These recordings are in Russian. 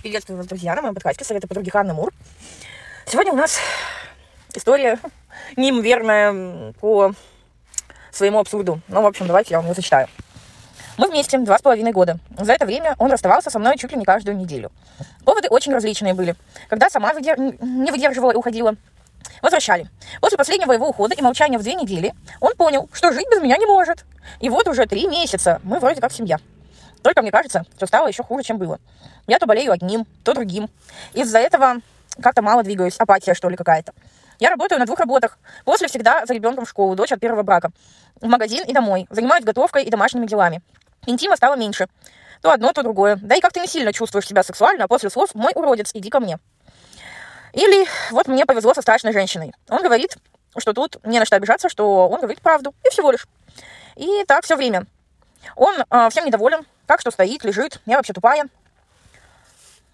Приветствую вас, друзья, на моем подкасте «Советы подруги Ханны Мур». Сегодня у нас история неимоверная по своему абсурду. Ну, в общем, давайте я вам ее зачитаю. Мы вместе два с половиной года. За это время он расставался со мной чуть ли не каждую неделю. Поводы очень различные были. Когда сама выдер... не выдерживала и уходила, возвращали. После последнего его ухода и молчания в две недели он понял, что жить без меня не может. И вот уже три месяца мы вроде как семья. Только мне кажется, что стало еще хуже, чем было. Я то болею одним, то другим. Из-за этого как-то мало двигаюсь, апатия, что ли, какая-то. Я работаю на двух работах. После всегда за ребенком в школу, дочь от первого брака. В магазин и домой. Занимаюсь готовкой и домашними делами. Интима стало меньше. То одно, то другое. Да и как ты не сильно чувствуешь себя сексуально, а после слов «мой уродец, иди ко мне». Или вот мне повезло со страшной женщиной. Он говорит, что тут не на что обижаться, что он говорит правду. И всего лишь. И так все время. Он э, всем недоволен, как что стоит, лежит. Я вообще тупая.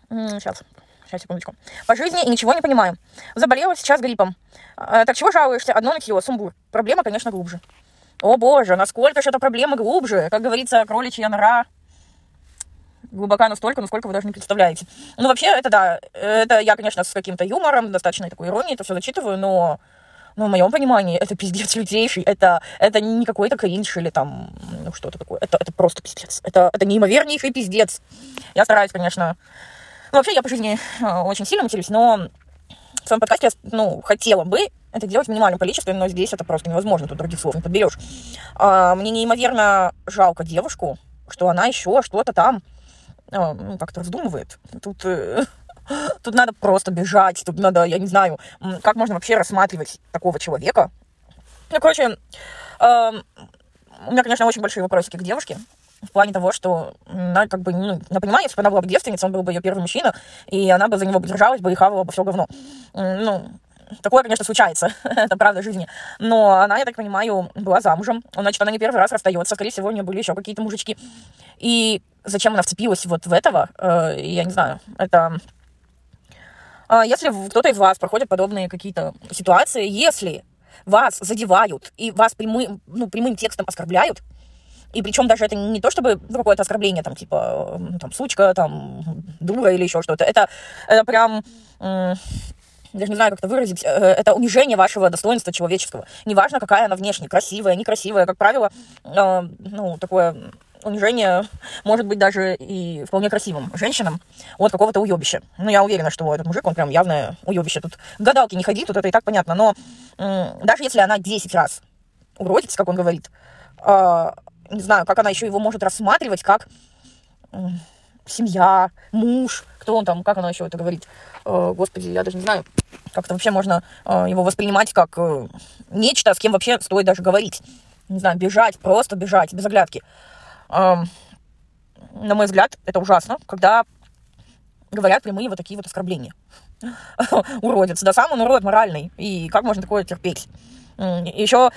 Сейчас. Сейчас, секундочку. По жизни и ничего не понимаю. Заболела сейчас гриппом. Э, так чего жалуешься? Одно нытье, сумбур. Проблема, конечно, глубже. О боже, насколько же эта проблема глубже? Как говорится, кроличья нора глубока настолько, насколько вы даже не представляете. Ну, вообще, это да, это я, конечно, с каким-то юмором, достаточно такой иронией это все зачитываю, но но в моем понимании это пиздец лютейший. Это, это не какой-то кринж или там, ну, что-то такое. Это, это просто пиздец. Это, это неимовернейший пиздец. Я стараюсь, конечно... Ну, вообще, я по жизни э, очень сильно матерюсь, но в своем подкасте я, ну, хотела бы это делать в минимальном количестве, но здесь это просто невозможно, тут других слов не подберешь. А, мне неимоверно жалко девушку, что она еще что-то там а, ну, как-то раздумывает. Тут э, Тут надо просто бежать, тут надо, я не знаю, как можно вообще рассматривать такого человека. Ну, короче, э, у меня, конечно, очень большие вопросики к девушке. В плане того, что она как бы, ну, я понимаю, если бы она была бы девственницей, он был бы ее первый мужчина, и она бы за него держалась бы и хавала бы все говно. Ну, Такое, конечно, случается, это правда жизни. Но она, я так понимаю, была замужем. Значит, она не первый раз расстается. Скорее всего, у нее были еще какие-то мужички. И зачем она вцепилась вот в этого, э, я не знаю. Это если кто-то из вас проходит подобные какие-то ситуации, если вас задевают и вас прямым, ну, прямым текстом оскорбляют, и причем даже это не то, чтобы ну, какое-то оскорбление, там, типа, там, сучка, там, дура или еще что-то. Это, это прям, даже не знаю, как это выразить, э, это унижение вашего достоинства человеческого. Неважно, какая она внешне, красивая, некрасивая, как правило, э, ну, такое унижение может быть даже и вполне красивым женщинам от какого-то уебища. Ну, я уверена, что этот мужик, он прям явное уебище. Тут гадалки не ходи, тут это и так понятно. Но даже если она 10 раз уродится, как он говорит, э, не знаю, как она еще его может рассматривать как семья, муж, кто он там, как она еще это говорит. Э, господи, я даже не знаю, как это вообще можно э, его воспринимать как э, нечто, с кем вообще стоит даже говорить. Не знаю, бежать, просто бежать, без оглядки на мой взгляд, это ужасно, когда говорят прямые вот такие вот оскорбления. Уродец, да сам он урод моральный. И как можно такое терпеть? Еще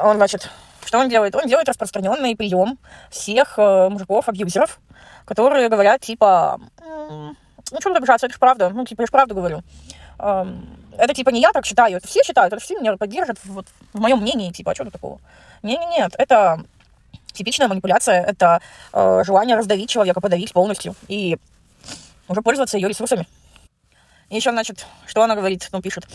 он, значит, что он делает? Он делает распространенный прием всех э, мужиков-абьюзеров, которые говорят, типа, ну, что тут обижаться, это же правда, ну, типа, я же правду говорю. Это, типа, не я так считаю, это все считают, это все меня поддержат вот, в моем мнении, типа, а что тут такого? Не-не-нет, это Типичная манипуляция – это э, желание раздавить человека, подавить полностью и уже пользоваться ее ресурсами. И еще, значит, что она говорит, ну, пишет,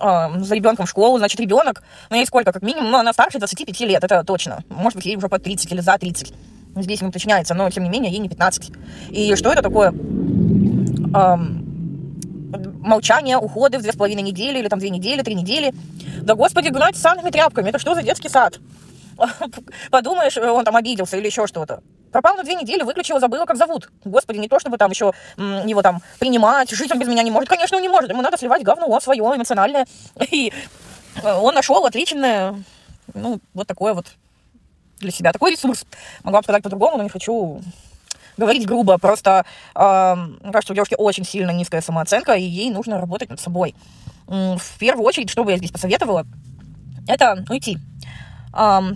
э, за ребенком в школу, значит, ребенок, ну, ей сколько, как минимум, ну, она старше 25 лет, это точно. Может быть, ей уже по 30 или за 30. Здесь не уточняется, но, тем не менее, ей не 15. И что это такое? Эм, молчание, уходы в две с половиной недели, или там две недели, три недели. Да, господи, гнать санными тряпками, это что за детский сад? подумаешь, он там обиделся или еще что-то. Пропал на две недели, выключила, забыла, как зовут. Господи, не то, чтобы там еще его там принимать, жить он без меня не может. Конечно, он не может. Ему надо сливать говно свое эмоциональное. И э, он нашел отличное, ну, вот такое вот для себя. Такой ресурс. Могла бы сказать по-другому, но не хочу говорить грубо. Просто, э, кажется, у девушки очень сильно низкая самооценка, и ей нужно работать над собой. В первую очередь, что бы я здесь посоветовала, это уйти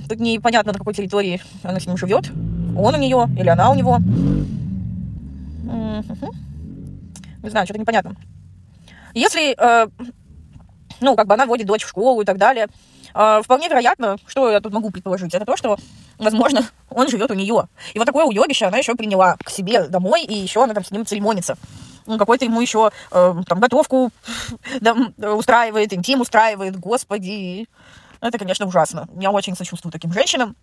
Тут непонятно, на какой территории она с ним живет. Он у нее или она у него. Не знаю, что-то непонятно. Если, э, ну, как бы она водит дочь в школу и так далее, э, вполне вероятно, что я тут могу предположить, это то, что, возможно, он живет у нее. И вот такое уебище она еще приняла к себе домой, и еще она там с ним церемонится. какой-то ему еще э, там готовку да, устраивает, интим устраивает, господи. Это, конечно, ужасно. Я очень сочувствую таким женщинам.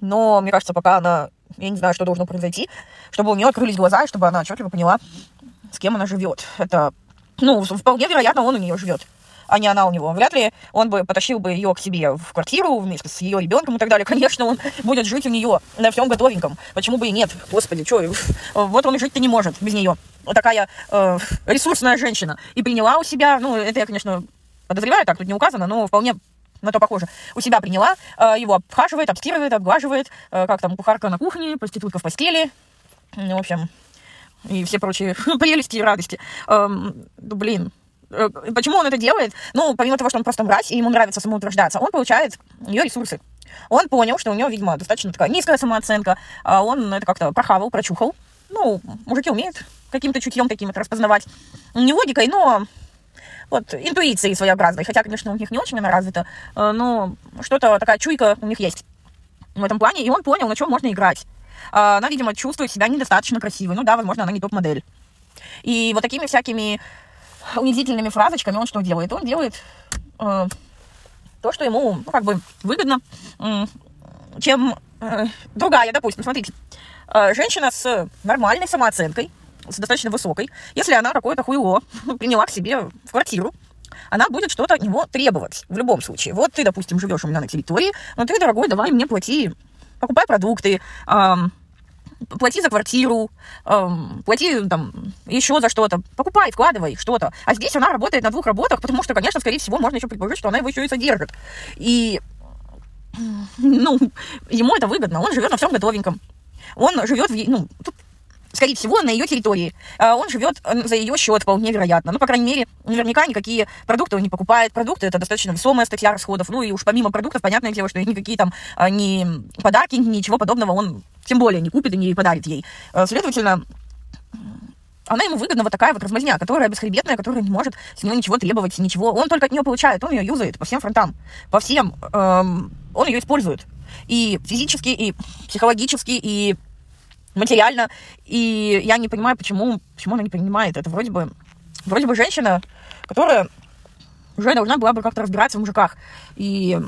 Но мне кажется, пока она, я не знаю, что должно произойти, чтобы у нее открылись глаза, и чтобы она отчетливо поняла, с кем она живет. Это, ну, вполне вероятно, он у нее живет а не она у него. Вряд ли он бы потащил бы ее к себе в квартиру вместе с ее ребенком и так далее. Конечно, он будет жить у нее на всем готовеньком. Почему бы и нет? Господи, что? Вот он и жить-то не может без нее. Вот такая э, ресурсная женщина. И приняла у себя, ну, это я, конечно, подозреваю, так тут не указано, но вполне на то похоже. У себя приняла, э, его обхаживает, обстирывает, обглаживает, э, как там кухарка на кухне, проститутка в постели. Ну, в общем, и все прочие прелести и радости. Эм, блин, Э, почему он это делает? Ну, помимо того, что он просто мразь, и ему нравится самоутверждаться, он получает ее ресурсы. Он понял, что у него, видимо, достаточно такая низкая самооценка, а он это как-то прохавал, прочухал. Ну, мужики умеют каким-то чутьем таким это распознавать. Не логикой, но вот интуицией своеобразной. Хотя, конечно, у них не очень она развита, э, но что-то такая чуйка у них есть в этом плане. И он понял, на чем можно играть. А, она, видимо, чувствует себя недостаточно красивой. Ну да, возможно, она не топ-модель. И вот такими всякими унизительными фразочками он что делает? Он делает э, то, что ему, ну, как бы выгодно, э, чем э, другая, допустим, смотрите, э, женщина с нормальной самооценкой, с достаточно высокой, если она какое-то хуйло приняла к себе в квартиру, она будет что-то от него требовать в любом случае. Вот ты, допустим, живешь у меня на территории, но ты, дорогой, давай мне плати, покупай продукты, эм, плати за квартиру, эм, плати там еще за что-то, покупай, вкладывай что-то. А здесь она работает на двух работах, потому что, конечно, скорее всего, можно еще предположить, что она его еще и содержит. И, ну, ему это выгодно, он живет на всем готовеньком. Он живет в, ну, тут скорее всего, на ее территории. А он живет э, за ее счет, вполне вероятно. Ну, по крайней мере, наверняка никакие продукты он не покупает. Продукты – это достаточно весомая статья расходов. Ну, и уж помимо продуктов, понятное дело, что никакие там а, ни подарки, ничего подобного он тем более не купит и не подарит ей. Э, следовательно, она ему выгодна вот такая вот размазня, которая бесхребетная, которая не может с него ничего требовать, ничего. Он только от нее получает, он ее юзает по всем фронтам, по всем. Эм, он ее использует. И физически, и психологически, и материально. И я не понимаю, почему, почему она не принимает это. Вроде бы, вроде бы женщина, которая уже должна была бы как-то разбираться в мужиках. И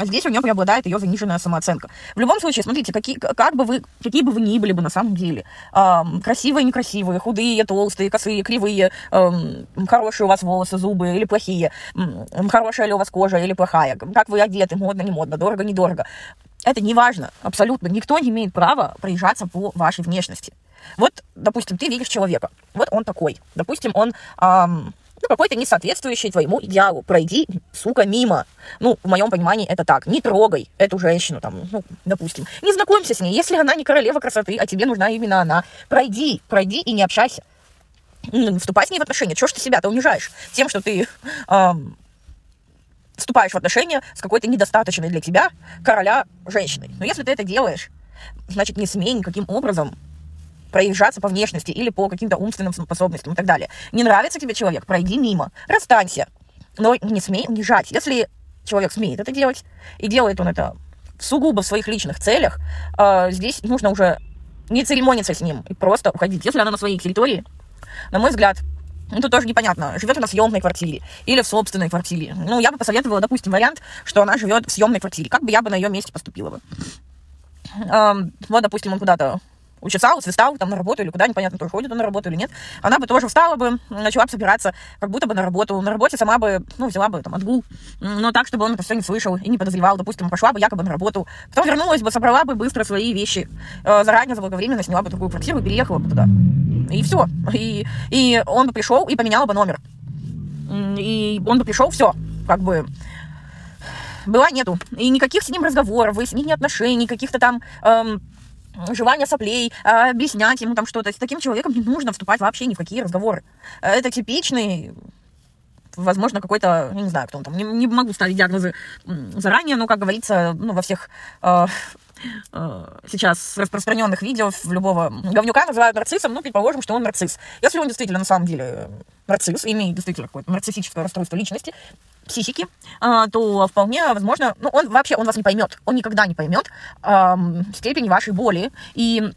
а здесь у нее преобладает ее заниженная самооценка. В любом случае, смотрите, какие, как бы вы, какие бы вы ни были бы на самом деле, эм, красивые, некрасивые, худые, толстые, косые, кривые, эм, хорошие у вас волосы, зубы или плохие, эм, хорошая ли у вас кожа или плохая, как вы одеты, модно, не модно, дорого, недорого. Это не важно, абсолютно. Никто не имеет права проезжаться по вашей внешности. Вот, допустим, ты видишь человека, вот он такой. Допустим, он эм, ну, какой-то не соответствующий твоему идеалу. Пройди, сука, мимо. Ну, в моем понимании это так. Не трогай эту женщину, там, ну, допустим. Не знакомься с ней. Если она не королева красоты, а тебе нужна именно она, пройди, пройди и не общайся. Ну, вступай с ней в отношения. Чего ж ты себя-то унижаешь? Тем, что ты эм, вступаешь в отношения с какой-то недостаточной для тебя короля женщиной. Но если ты это делаешь, значит, не смей никаким образом проезжаться по внешности или по каким-то умственным способностям и так далее. Не нравится тебе человек, пройди мимо, расстанься, но не смей унижать. Если человек смеет это делать, и делает он это сугубо в своих личных целях, э, здесь нужно уже не церемониться с ним и просто уходить. Если она на своей территории, на мой взгляд, ну, тут тоже непонятно, живет она в съемной квартире или в собственной квартире. Ну, я бы посоветовала, допустим, вариант, что она живет в съемной квартире. Как бы я бы на ее месте поступила бы? Эм, вот, допустим, он куда-то учесал, свистал там на работу или куда, непонятно, тоже ходит он на работу или нет, она бы тоже встала бы, начала бы собираться, как будто бы на работу. На работе сама бы, ну, взяла бы там отгул, но так, чтобы он это все не слышал и не подозревал. Допустим, пошла бы якобы на работу, потом вернулась бы, собрала бы быстро свои вещи, э, заранее, заблаговременно сняла бы другую квартиру и переехала бы туда. И все. И, и он бы пришел и поменял бы номер. И он бы пришел, все, как бы была нету. И никаких с ним разговоров, выяснения отношений, каких-то там эм, жевания соплей, а, объяснять ему там что-то. С таким человеком не нужно вступать вообще ни в какие разговоры. Это типичный возможно, какой-то, я не знаю, кто он там, не, не могу ставить диагнозы заранее, но, как говорится, ну, во всех э, сейчас распространенных видео в любого говнюка называют нарциссом, ну, предположим, что он нарцисс. Если он действительно на самом деле нарцисс, имеет действительно какое-то нарциссическое расстройство личности, психики, а, то вполне возможно, ну, он вообще, он вас не поймет, он никогда не поймет э, степени вашей боли, и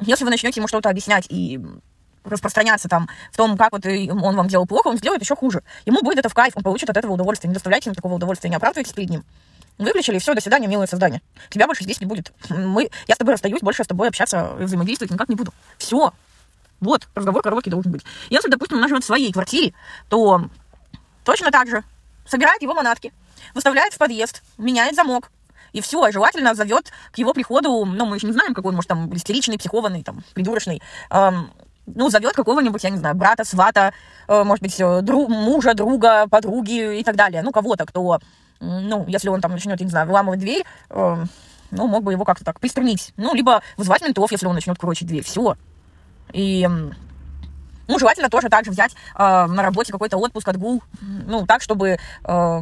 если вы начнете ему что-то объяснять и распространяться там в том, как вот он вам делал плохо, он сделает еще хуже. Ему будет это в кайф, он получит от этого удовольствие. Не доставляйте ему такого удовольствия, не оправдывайтесь перед ним. Выключили, все, до свидания, милое создание. Тебя больше здесь не будет. Мы, я с тобой расстаюсь, больше с тобой общаться и взаимодействовать никак не буду. Все. Вот, разговор короткий должен быть. Если, допустим, она живет в своей квартире, то точно так же собирает его манатки, выставляет в подъезд, меняет замок, и все, желательно зовет к его приходу, ну, мы еще не знаем, какой он, может, там, истеричный, психованный, там, придурочный, эм, ну, зовет какого-нибудь, я не знаю, брата, свата, э, может быть, э, друг, мужа, друга, подруги и так далее, ну, кого-то, кто, ну, если он там начнет, я не знаю, выламывать дверь, э, ну, мог бы его как-то так приструнить, ну, либо вызвать ментов, если он начнет крочить дверь, все. И ну, желательно тоже также взять э, на работе какой-то отпуск, отгул, ну, так, чтобы э,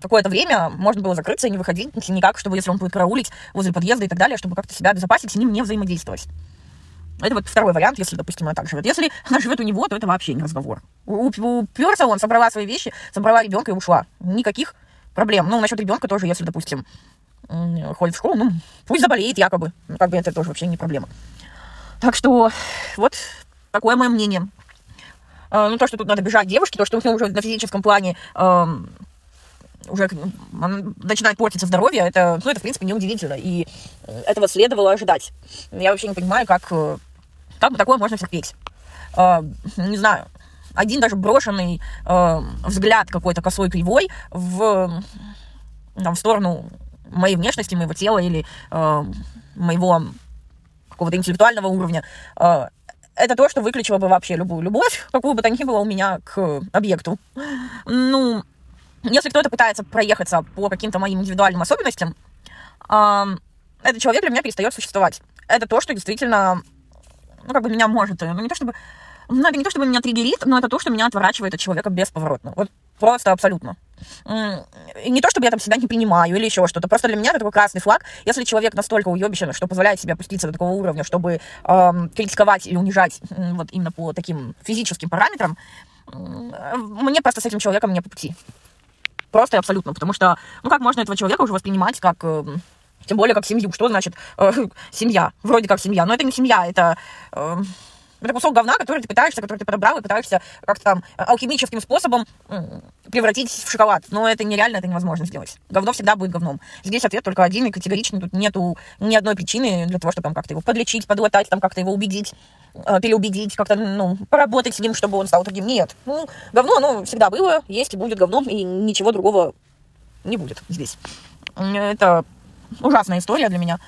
какое-то время можно было закрыться и не выходить никак, чтобы, если он будет караулить возле подъезда и так далее, чтобы как-то себя обезопасить, с ним не взаимодействовать. Это вот второй вариант, если, допустим, она так живет. Если она живет у него, то это вообще не разговор. Уперся он, собрала свои вещи, собрала ребенка и ушла. Никаких проблем. Ну, насчет ребенка тоже, если, допустим, ходит в школу, ну, пусть заболеет якобы. Ну, как бы это тоже вообще не проблема. Так что вот такое мое мнение. А, ну, то, что тут надо бежать девушке, то, что у нее уже на физическом плане уже начинает портиться здоровье, это, ну, это, в принципе, неудивительно. И этого следовало ожидать. Я вообще не понимаю, как, э, как бы такое можно терпеть. Э, не знаю, один даже брошенный э, взгляд какой-то косой кривой в, там, в сторону моей внешности, моего тела или э, моего какого-то интеллектуального уровня, э, это то, что выключило бы вообще любую любовь, какую бы то ни было у меня к объекту. Ну, если кто-то пытается проехаться по каким-то моим индивидуальным особенностям, этот человек для меня перестает существовать. Это то, что действительно, ну, как бы меня может, ну, не то чтобы, ну, это не то, чтобы меня триггерит, но это то, что меня отворачивает от человека бесповоротно. Вот просто абсолютно. И не то, чтобы я там себя не принимаю или еще что-то. Просто для меня это такой красный флаг. Если человек настолько уебищен, что позволяет себе опуститься до такого уровня, чтобы эм, критиковать или унижать вот именно по таким физическим параметрам, мне просто с этим человеком не по пути. Просто и абсолютно. Потому что, ну, как можно этого человека уже воспринимать как... Э, тем более как семью. Что значит э, семья? Вроде как семья. Но это не семья, это... Э, это кусок говна, который ты пытаешься, который ты подобрал, и пытаешься как-то там алхимическим способом превратить в шоколад. Но это нереально, это невозможно сделать. Говно всегда будет говном. Здесь ответ только один и категоричный. Тут нету ни одной причины для того, чтобы там как-то его подлечить, подлатать, там как-то его убедить, э, переубедить, как-то, ну, поработать с ним, чтобы он стал таким. Нет. Ну, говно, оно всегда было, есть и будет говном, и ничего другого не будет здесь. Это ужасная история для меня.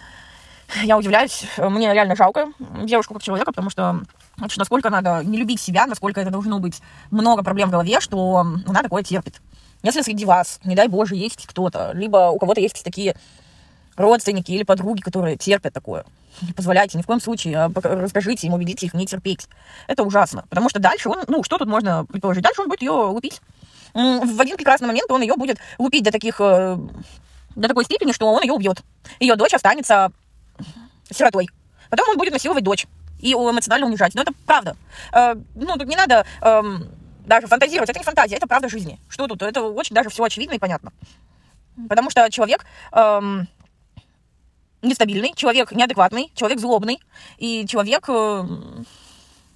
Я удивляюсь. Мне реально жалко девушку как человека, потому что Значит, насколько надо не любить себя, насколько это должно быть много проблем в голове, что она такое терпит. Если среди вас, не дай боже, есть кто-то, либо у кого-то есть такие родственники или подруги, которые терпят такое, не позволяйте ни в коем случае, а расскажите им, убедите их не терпеть. Это ужасно, потому что дальше он, ну, что тут можно предположить? Дальше он будет ее лупить. В один прекрасный момент он ее будет лупить до таких, э, до такой степени, что он ее убьет. Ее дочь останется сиротой. Потом он будет насиловать дочь и эмоционально унижать. Но это правда. Э, ну, тут не надо э, даже фантазировать. Это не фантазия, это правда жизни. Что тут? Это очень даже все очевидно и понятно. Потому что человек э, нестабильный, человек неадекватный, человек злобный, и человек э,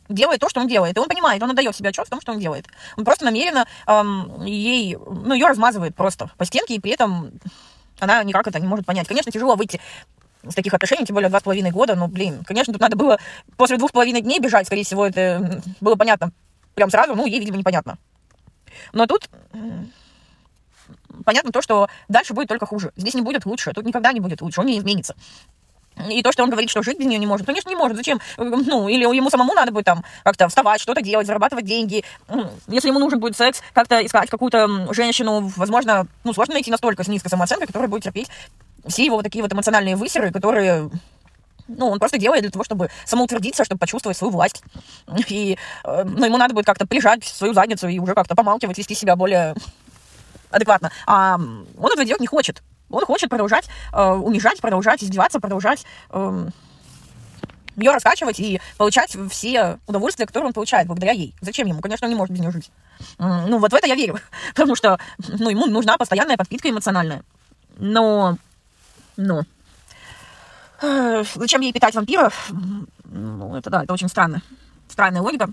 делает то, что он делает. И он понимает, он отдает себе отчет в том, что он делает. Он просто намеренно эм, ей, ну, ее размазывает просто по стенке, и при этом она никак это не может понять. Конечно, тяжело выйти с таких отношений, тем более два с половиной года, ну, блин, конечно, тут надо было после двух с половиной дней бежать, скорее всего, это было понятно прям сразу, ну, ей, видимо, непонятно. Но тут понятно то, что дальше будет только хуже. Здесь не будет лучше, тут никогда не будет лучше, он не изменится. И то, что он говорит, что жить без нее не может, конечно, не может. Зачем? Ну, или ему самому надо будет там как-то вставать, что-то делать, зарабатывать деньги. Если ему нужен будет секс, как-то искать какую-то женщину, возможно, ну, сложно найти настолько с низкой самооценкой, которая будет терпеть все его вот такие вот эмоциональные высеры, которые ну, он просто делает для того, чтобы самоутвердиться, чтобы почувствовать свою власть. И э, ну, ему надо будет как-то прижать свою задницу и уже как-то помалкивать, вести себя более адекватно. А он этого делать не хочет. Он хочет продолжать э, унижать, продолжать издеваться, продолжать э, ее раскачивать и получать все удовольствия, которые он получает благодаря ей. Зачем ему? Конечно, он не может без нее жить. Ну, вот в это я верю. Потому что ну, ему нужна постоянная подпитка эмоциональная. Но но зачем ей питать вампиров? Ну, это да, это очень странно. странная логика.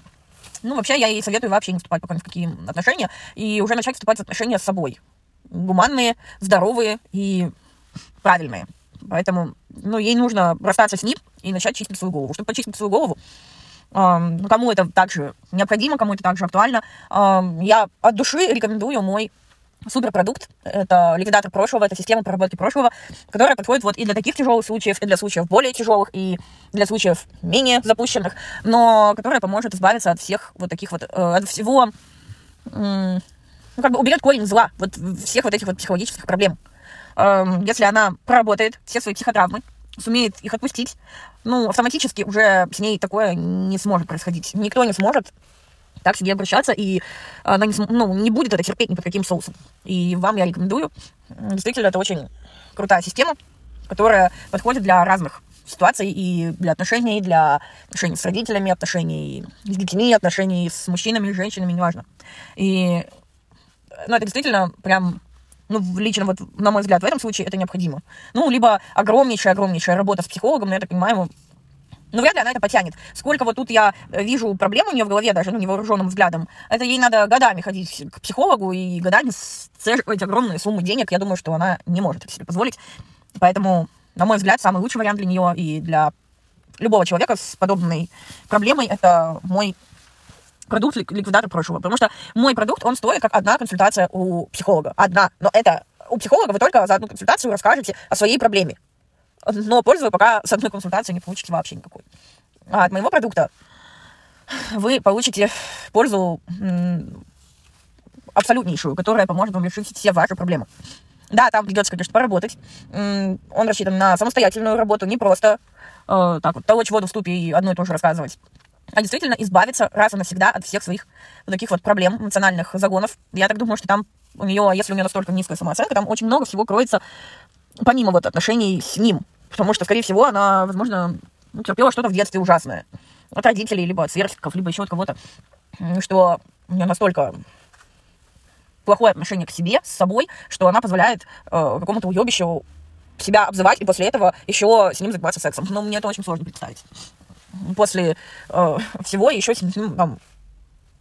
Ну, вообще, я ей советую вообще не вступать пока ни в какие отношения и уже начать вступать в отношения с собой. Гуманные, здоровые и правильные. Поэтому, ну, ей нужно расстаться с ним и начать чистить свою голову. Чтобы почистить свою голову, э, кому это также необходимо, кому это также актуально, э, я от души рекомендую мой суперпродукт. Это ликвидатор прошлого, это система проработки прошлого, которая подходит вот и для таких тяжелых случаев, и для случаев более тяжелых, и для случаев менее запущенных, но которая поможет избавиться от всех вот таких вот, э, от всего, ну, как бы уберет корень зла, вот всех вот этих вот психологических проблем. Эм, если она проработает все свои психотравмы, сумеет их отпустить, ну, автоматически уже с ней такое не сможет происходить. Никто не сможет так себе обращаться, и она не, ну, не будет это терпеть ни под каким соусом. И вам я рекомендую. Действительно, это очень крутая система, которая подходит для разных ситуаций и для отношений, и для отношений с родителями, отношений с детьми, отношений с мужчинами, с женщинами, неважно. И ну, это действительно прям ну, лично вот, на мой взгляд, в этом случае это необходимо. Ну, либо огромнейшая-огромнейшая работа с психологом, но я так понимаю, ну, вряд ли она это потянет. Сколько вот тут я вижу проблем у нее в голове, даже ну, невооруженным взглядом, это ей надо годами ходить к психологу и годами сцеживать огромные суммы денег. Я думаю, что она не может это себе позволить. Поэтому, на мой взгляд, самый лучший вариант для нее и для любого человека с подобной проблемой это мой продукт ликвидатор прошлого. Потому что мой продукт, он стоит как одна консультация у психолога. Одна. Но это у психолога вы только за одну консультацию расскажете о своей проблеме. Но пользу вы пока с одной консультацией не получите вообще никакой. А от моего продукта вы получите пользу абсолютнейшую, которая поможет вам решить все ваши проблемы. Да, там придется, конечно, поработать. Он рассчитан на самостоятельную работу, не просто э, так вот толочь воду в ступе и одно и то же рассказывать а действительно избавиться раз и навсегда от всех своих вот таких вот проблем, эмоциональных загонов. Я так думаю, что там у нее, если у нее настолько низкая самооценка, там очень много всего кроется помимо вот отношений с ним. Потому что, скорее всего, она, возможно, ну, терпела что-то в детстве ужасное. От родителей, либо от сверстников, либо еще от кого-то. Что у нее настолько плохое отношение к себе, с собой, что она позволяет э, какому-то уебищу себя обзывать и после этого еще с ним заниматься сексом. Но мне это очень сложно представить после э, всего еще с ним там,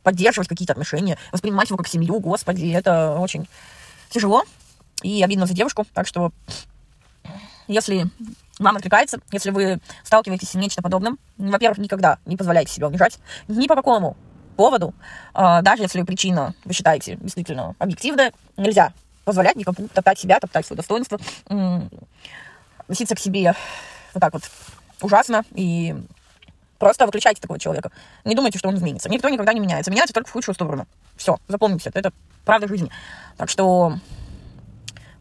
поддерживать какие-то отношения, воспринимать его как семью, господи, это очень тяжело и обидно за девушку. Так что, если вам откликается, если вы сталкиваетесь с нечто подобным, во-первых, никогда не позволяйте себе унижать ни по какому поводу, э, даже если причина, вы считаете, действительно объективная, нельзя позволять никому топтать себя, топтать свое достоинство, относиться к себе вот так вот ужасно и Просто выключайте такого человека. Не думайте, что он изменится. Никто никогда не меняется. Меняется только в худшую сторону. Все, запомните это. Это правда жизни. Так что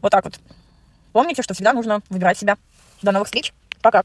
вот так вот. Помните, что всегда нужно выбирать себя. До новых встреч. Пока.